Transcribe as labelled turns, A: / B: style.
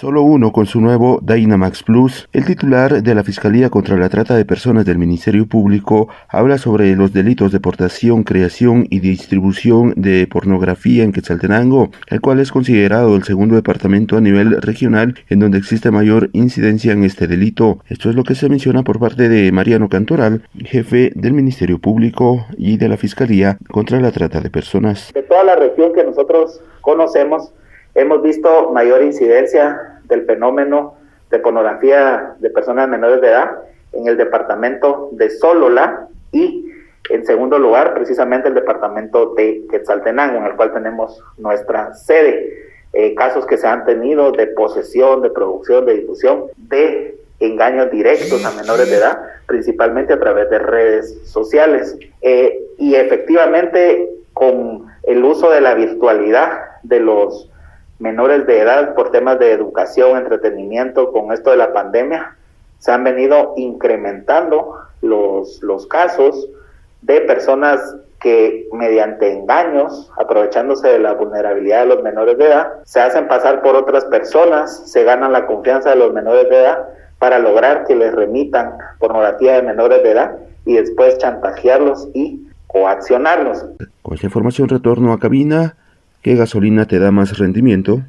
A: Solo uno con su nuevo Dynamax Plus. El titular de la Fiscalía contra la Trata de Personas del Ministerio Público habla sobre los delitos de portación, creación y distribución de pornografía en Quetzaltenango, el cual es considerado el segundo departamento a nivel regional en donde existe mayor incidencia en este delito. Esto es lo que se menciona por parte de Mariano Cantoral, jefe del Ministerio Público y de la Fiscalía contra la Trata de Personas.
B: De toda la región que nosotros conocemos, Hemos visto mayor incidencia del fenómeno de pornografía de personas menores de edad en el departamento de Solola y en segundo lugar precisamente el departamento de Quetzaltenango en el cual tenemos nuestra sede. Eh, casos que se han tenido de posesión, de producción, de difusión de engaños directos a menores de edad, principalmente a través de redes sociales. Eh, y efectivamente con el uso de la virtualidad de los menores de edad por temas de educación, entretenimiento, con esto de la pandemia, se han venido incrementando los, los casos de personas que mediante engaños, aprovechándose de la vulnerabilidad de los menores de edad, se hacen pasar por otras personas, se ganan la confianza de los menores de edad para lograr que les remitan pornografía de menores de edad y después chantajearlos y coaccionarlos.
A: Con esta información retorno a cabina ¿Qué gasolina te da más rendimiento?